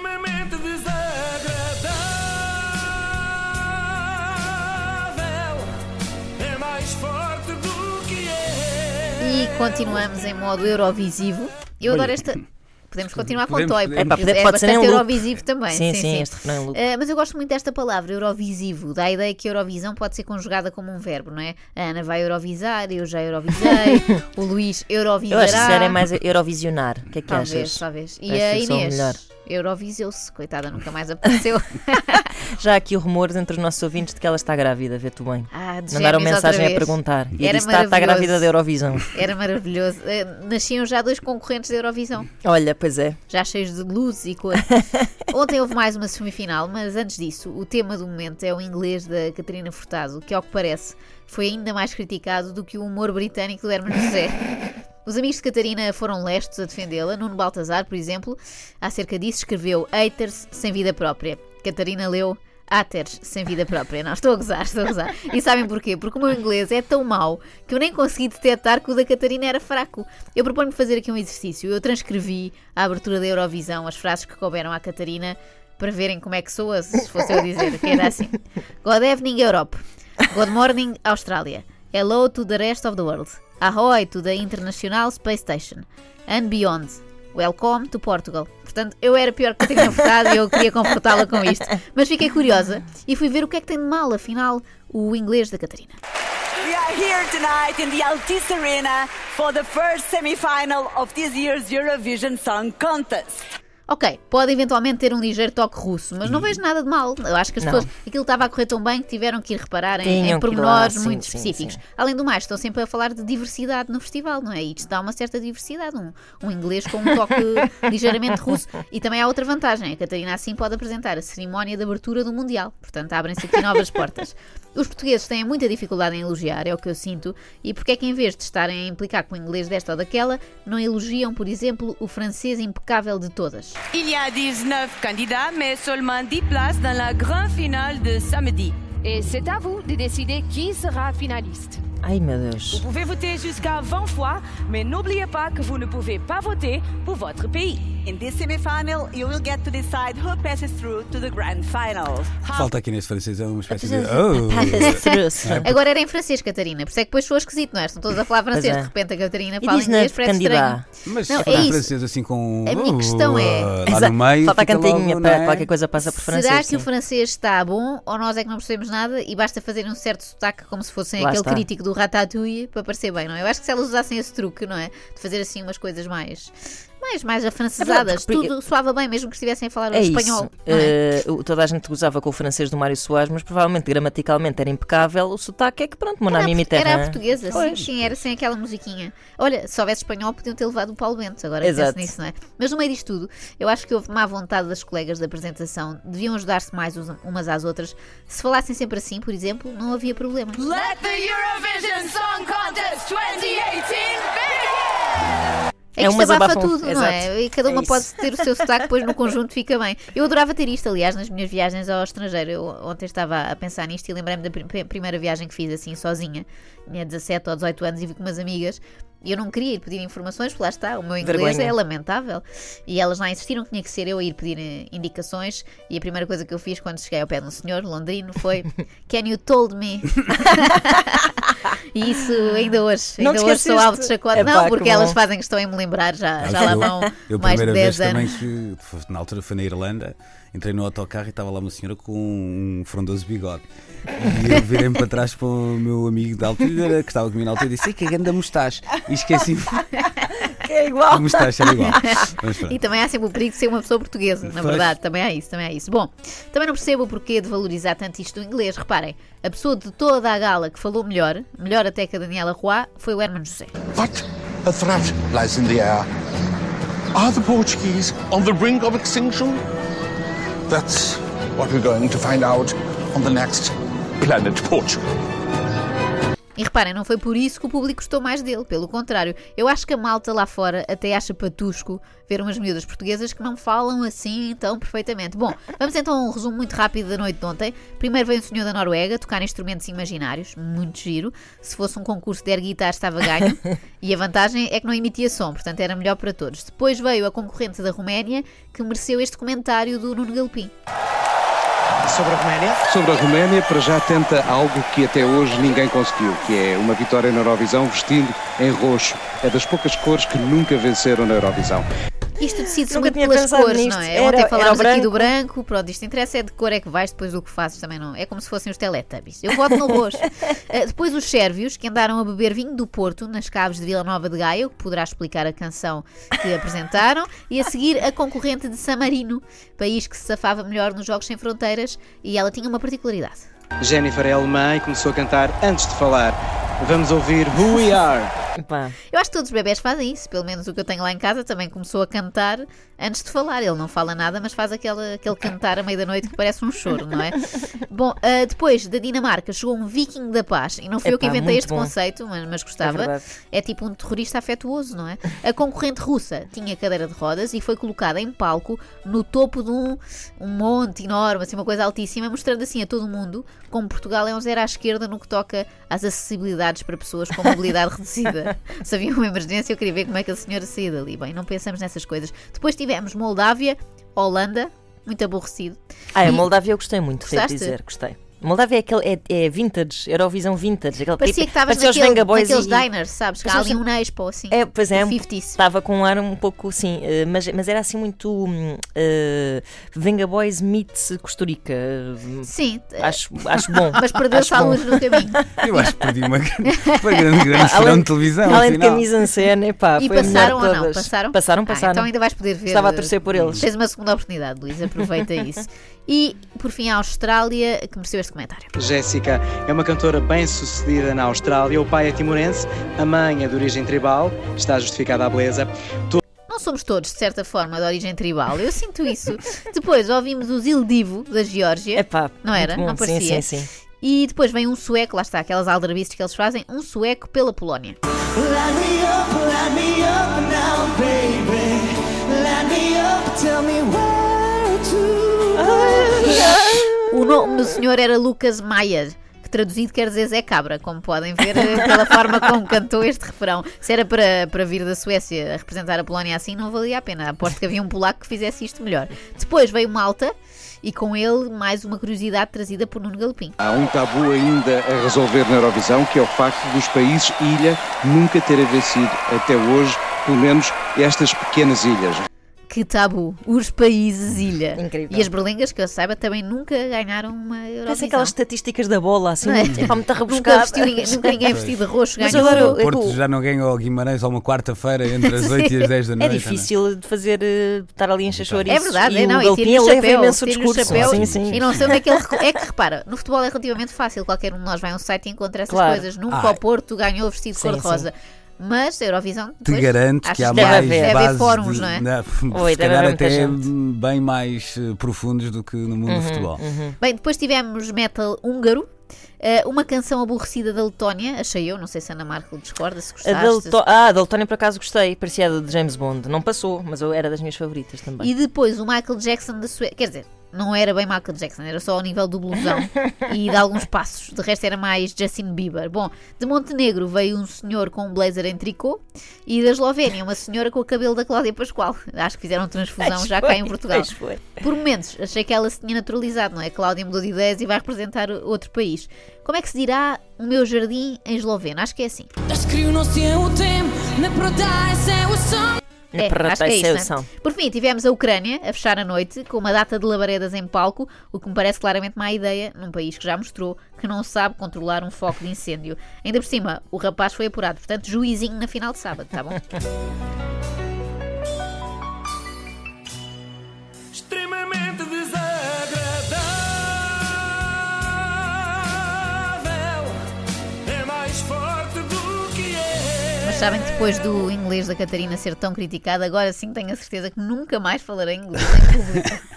extremamente desagradável. É mais forte do que é. E continuamos em modo Eurovisivo. Eu adoro esta. Podemos continuar com Podemos, Toy, podemos. porque é ser em bastante. Eurovisivo também. Sim, sim, este refrão loop. Eh, mas eu gosto muito desta palavra, Eurovisivo. Dá a ideia que Eurovisão pode ser conjugada como um verbo, não é? A Ana vai Eurovisar, eu já Eurovisei, o Luís Eu Eurovisará. acho que era mais Eurovisionar. O que é que Talvez, achas? talvez. E Acho a Inês melhor. Euroviseu-se, coitada, nunca mais apareceu. Já há aqui rumores entre os nossos ouvintes de que ela está grávida, vê tu bem. Ah, de Mandaram mensagem a perguntar. E Era disse: está, está grávida da Eurovisão. Era maravilhoso. Eh, Nasciam já dois concorrentes da Eurovisão. Olha, pois é. já cheios de luz e cor. Ontem houve mais uma semifinal, mas antes disso, o tema do momento é o inglês da Catarina Furtado, que, ao que parece, foi ainda mais criticado do que o humor britânico do Hermano José. Os amigos de Catarina foram lestos a defendê-la. Nuno Baltazar, por exemplo, acerca disso escreveu haters sem vida própria. Catarina leu haters sem vida própria. Não, estou a gozar, estou a gozar. E sabem porquê? Porque o meu inglês é tão mau que eu nem consegui detectar que o da Catarina era fraco. Eu proponho fazer aqui um exercício. Eu transcrevi a abertura da Eurovisão, as frases que couberam à Catarina, para verem como é que soa, se fosse eu dizer, que era assim. Good evening, Europe. Good morning, Austrália. Hello to the rest of the world. Ahoy to the International Space Station. And beyond. Welcome to Portugal. Portanto, eu era pior que a Catarina Furtado e eu queria confortá-la com isto. Mas fiquei curiosa e fui ver o que é que tem de mal, afinal, o inglês da Catarina. We are here tonight in the Altice Arena for the first semi-final of this year's Eurovision Song Contest. Ok, pode eventualmente ter um ligeiro toque russo, mas não vejo nada de mal. Eu acho que as Não. pessoas, aquilo estava a correr tão bem que tiveram que ir reparar em, em pormenores lá, sim, muito sim, específicos. sim. Além do mais, estão sempre a falar de diversidade no festival, não é? E isto dá uma certa diversidade, um, um inglês com um toque ligeiramente russo. E também há outra vantagem: a Catarina assim pode apresentar a cerimónia de abertura do Mundial. Portanto, abrem-se aqui novas portas. Os portugueses têm muita dificuldade em elogiar, é o que eu sinto, e porque é que em vez de estarem a implicar com o inglês desta ou daquela, não elogiam, por exemplo, o francês impecável de todas? Il y a 19 candidats, mais seulement 10 places dans la grande finale de samedi. Et c'est à vous de décider qui sera finaliste. Ai meu Deus. Vous pouvez voter jusqu'à 20 fois, mais n'oubliez pas que vous ne pouvez pas voter pour votre pays. In this semi-final, you will get to decide who passes through to the grand final. Falta aqui nesse francês é uma espécie de. Pass-through. É. Agora era em francês, Catarina, por isso é que depois soa esquisito, não é? Estão todos a falar francês, é. de repente a Catarina fala inglês, parece estranho. Mas Não, se é francês assim com. A minha questão é- Lá no meio. Falta a cantinha logo, para é? qualquer coisa passa por francês. Será que sim. o francês está bom ou nós é que não percebemos nada e basta fazer um certo sotaque como se fossem Lá aquele está. crítico do Ratatouille para parecer bem, não é? Eu acho que se elas usassem esse truque, não é? De fazer assim umas coisas mais. Mais, mais afrancesadas, porque- tudo soava bem, mesmo que estivessem a falar É espanhol. é? O- toda a gente gozava com o francês do Mário Soares, mas provavelmente gramaticalmente era impecável. O sotaque é que pronto, mon Era, era a portuguesa, sim, Pois. sim, era sem aquela musiquinha. Olha, se houvesse espanhol, podiam ter levado o Paulo Bento, agora penso Exato. nisso, não é? Mas no meio disto tudo, eu acho que houve má vontade das colegas da apresentação, deviam ajudar-se mais umas às outras. Se falassem sempre assim, por exemplo, não havia problema. Let the Eurovision Song Contest 2018 begin! É É que isto abafa tudo, não é? Exato. E cada É uma isso. pode ter o seu sotaque, depois no conjunto fica bem. Eu adorava ter isto, aliás, nas minhas viagens ao estrangeiro. Eu ontem estava a pensar nisto e lembrei-me da prim- primeira viagem que fiz assim, sozinha. Tinha 17 ou 18 anos e vi com umas amigas. E eu não queria ir pedir informações, porque lá está, o meu inglês Vergonha. é lamentável. E elas lá insistiram que tinha que ser eu a ir pedir eh, indicações. E a primeira coisa que eu fiz quando cheguei ao pé de um senhor londrino foi: Can you told me? e isso ainda hoje, Não ainda hoje sou alvo de chacota. Não, que porque elas fazem questão em me lembrar, já, já lá vão Eu, mais de primeira 10 vez anos. também na altura foi na Irlanda, entrei no autocarro e estava lá uma senhora com um frondoso bigode. E eu virei-me para trás para o meu amigo da altura, que estava comigo na altura, e disse: Ei, que grande mustache. E É igual. a mustache, era igual. E também há sempre o perigo de ser uma pessoa portuguesa, na Pois. verdade, também há isso, também há isso. Bom, também não percebo o porquê de valorizar tanto isto do inglês. Reparem, a pessoa de toda a gala que falou melhor, melhor até que a Daniela Roy, foi o Hermano José. But a threat lies in the air. Are the Portuguese on the brink of extinction? That's what we're going to find out on the next Planet Portugal. E reparem, não foi por isso que o público gostou mais dele, pelo contrário. Eu acho que a malta lá fora até acha patusco ver umas miúdas portuguesas que não falam assim tão perfeitamente. Bom, vamos então a um resumo muito rápido da noite de ontem. Primeiro veio o senhor da Noruega tocar instrumentos imaginários, muito giro. Se fosse um concurso de air guitar estava ganho. E a vantagem é que não emitia som, portanto era melhor para todos. Depois veio a concorrente da Roménia, que mereceu este comentário do Nuno Galpim. Sobre a Roménia? Sobre a Roménia, para já tenta algo que até hoje ninguém conseguiu, que é uma vitória na Eurovisão vestindo em roxo. É das poucas cores que nunca venceram na Eurovisão. Isto decide-se muito tinha pelas cores, nisto. não é? Era- Ontem falámos aqui do branco. branco, pronto, isto interessa é de cor é que vais depois do que fazes também não. É como se fossem os Teletubbies. Eu voto no roxo. Eh, depois os sérvios, que andaram a beber vinho do Porto nas caves de Vila Nova de Gaia, o que poderá explicar a canção que apresentaram, e a seguir a concorrente de San Marino, país que se safava melhor nos Jogos Sem Fronteiras, e ela tinha uma particularidade. Jennifer é alemã e começou a cantar antes de falar. Vamos ouvir Who We Are. Pá, Eu acho que todos os bebés fazem isso, pelo menos o que eu tenho lá em casa também começou a cantar antes de falar. Ele não fala nada, mas faz aquele, aquele cantar à meia da noite que parece um choro, não é? Bom, ah, depois da Dinamarca chegou um viking da paz, e não fui eu que inventei este bom. conceito, mas, mas gostava. verdade. É tipo um terrorista afetuoso, não é? A concorrente russa tinha cadeira de rodas e foi colocada em palco no topo de um, um monte enorme, assim, uma coisa altíssima, mostrando assim a todo mundo como Portugal é um zero à esquerda no que toca às acessibilidades para pessoas com mobilidade reduzida. Se havia uma emergência, eu queria ver como é que a senhora saía dali. Bem, não pensamos nessas coisas. Depois tivemos Moldávia, Holanda, muito aborrecido. Ah, a E- Moldávia eu gostei muito, devo Gostaste? dizer, gostei. Moldávia é, aquele, é, é vintage, Eurovisão vintage. Aquele, Parecia que estavas naquele, naqueles e- diners, sabes? Que há ali um Expo, assim. É, pois é, 50s. estava com um ar um pouco sim, eh, mas, mas era assim muito hum, eh, Venga Boys meets Costurica. Sim, Acho, acho bom. mas perdeu-se a luz no caminho. Eu acho que perdi uma grande, uma grande, grande Além- de televisão. Além de camisa em cena, epá, E passaram ou não? todas. Passaram? Passaram, Ah, passaram. então ainda vais poder ver. Estava a torcer por eles. Tens uma segunda oportunidade, Luís, aproveita isso. E, por fim, a Austrália, que mereceu este comentário. Jéssica é uma cantora bem sucedida na Austrália. O pai é timorense, a mãe é de origem tribal. Está justificada a beleza. Não somos todos, de certa forma, de origem tribal. Eu sinto isso. Depois ouvimos o Zildivo, da Geórgia. Epá, Não era? bom. Não parecia? Sim, sim, sim. E depois vem um sueco, lá está, aquelas aldrabices que eles fazem, um sueco pela Polónia. O nome do senhor era Lucas que traduzido quer dizer Zé Cabra, como podem ver eh, pela forma como cantou este refrão. Se era para, para vir da Suécia a representar a Polónia assim, não valia a pena. Aposto que havia um polaco que fizesse isto melhor. Depois veio Malta e com ele mais uma curiosidade trazida por Nuno Galopim. Há um tabu ainda a resolver na Eurovisão, que é o facto dos países ilha nunca terem vencido até hoje, pelo menos estas pequenas ilhas. Que tabu! Os países ilha. Incrível. E as berlengas, que eu saiba, também nunca ganharam uma Eurovisão. Parece aquelas estatísticas da bola, assim, Não é? epá, muito Nunca, rebuscada. vestiu ninguém, nunca ninguém vestido de roxo Mas ganhou. agora O Porto eu- já não ganha ao Guimarães a uma quarta-feira entre as 8 e as 10 da É noite. difícil de fazer, eh, estar ali em chachoriços. É verdade, e é, não, o e Galpim tira-lhe o leva chapéu, imenso discurso. chapéu Sim, sim. e não sei onde é que ele. É que repara, no futebol é relativamente fácil, qualquer um de nós vai a um site e encontra essas Claro. coisas. Nunca Ah. o Porto ganhou vestido de Sim, cor-de-rosa. Mas a Eurovisão. Te depois, garanto que há deve mais haver. Deve haver bases fóruns, de- não é? Não, Oi, se deve calhar até gente. bem mais eh, profundos do que no mundo Uhum, do futebol. Bem, depois tivemos metal húngaro. eh, uma canção aborrecida da Letónia, achei eu, não sei se a Ana Marco discorda, se A gostaste. da Leto- Ah, a da Letónia por acaso gostei, parecia a de James Bond. Não passou, mas eu era das minhas favoritas também. E depois o Michael Jackson da Suécia. Quer dizer, não era bem Michael Jackson, era só ao nível do blusão e de alguns passos. De resto era mais Justin Bieber. Bom, de Montenegro veio um senhor com um blazer em tricô e da Eslovénia uma senhora com o cabelo da Cláudia Pascoal. Acho que fizeram transfusão Pois já foi, cá em Portugal. Por momentos achei que ela se tinha naturalizado, não é? Cláudia mudou de ideias e vai representar outro país. Como é que se dirá o meu jardim em esloveno? Acho que é assim. Na É, acho que é isso né? Por fim, tivemos a Ucrânia a fechar a noite com uma data de labaredas em palco, o que me parece claramente má ideia num país que já mostrou que não sabe controlar um foco de incêndio. Ainda por cima, o rapaz foi apurado, portanto, juizinho na final de sábado, tá bom? sabem que depois do inglês da Catarina ser tão criticado, agora sim tenho a certeza que nunca mais falarei inglês em público.